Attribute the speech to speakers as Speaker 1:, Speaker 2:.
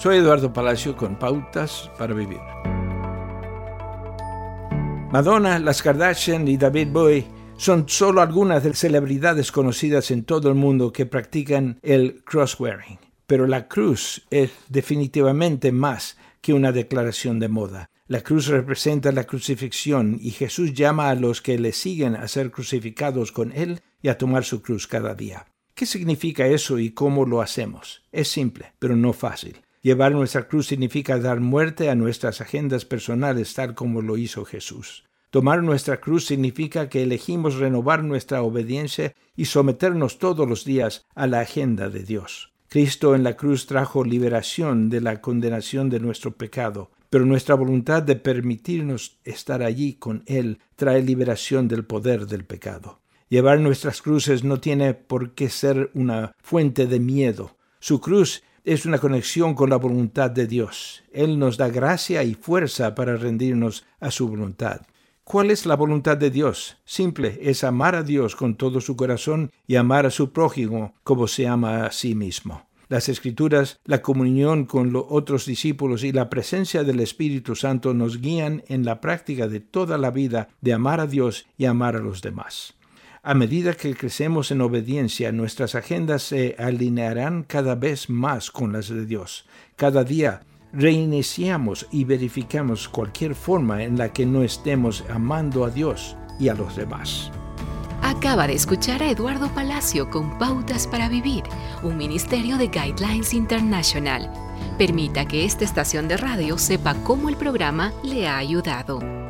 Speaker 1: Soy Eduardo Palacio con Pautas para Vivir. Madonna, las Kardashian y David Bowie son solo algunas de las celebridades conocidas en todo el mundo que practican el cross-wearing. Pero la cruz es definitivamente más que una declaración de moda. La cruz representa la crucifixión y Jesús llama a los que le siguen a ser crucificados con Él y a tomar su cruz cada día. ¿Qué significa eso y cómo lo hacemos? Es simple, pero no fácil. Llevar nuestra cruz significa dar muerte a nuestras agendas personales tal como lo hizo Jesús. Tomar nuestra cruz significa que elegimos renovar nuestra obediencia y someternos todos los días a la agenda de Dios. Cristo en la cruz trajo liberación de la condenación de nuestro pecado, pero nuestra voluntad de permitirnos estar allí con Él trae liberación del poder del pecado. Llevar nuestras cruces no tiene por qué ser una fuente de miedo. Su cruz es una conexión con la voluntad de Dios. Él nos da gracia y fuerza para rendirnos a su voluntad. ¿Cuál es la voluntad de Dios? Simple, es amar a Dios con todo su corazón y amar a su prójimo como se ama a sí mismo. Las escrituras, la comunión con los otros discípulos y la presencia del Espíritu Santo nos guían en la práctica de toda la vida de amar a Dios y amar a los demás. A medida que crecemos en obediencia, nuestras agendas se alinearán cada vez más con las de Dios. Cada día reiniciamos y verificamos cualquier forma en la que no estemos amando a Dios y a los demás.
Speaker 2: Acaba de escuchar a Eduardo Palacio con Pautas para Vivir, un ministerio de Guidelines International. Permita que esta estación de radio sepa cómo el programa le ha ayudado.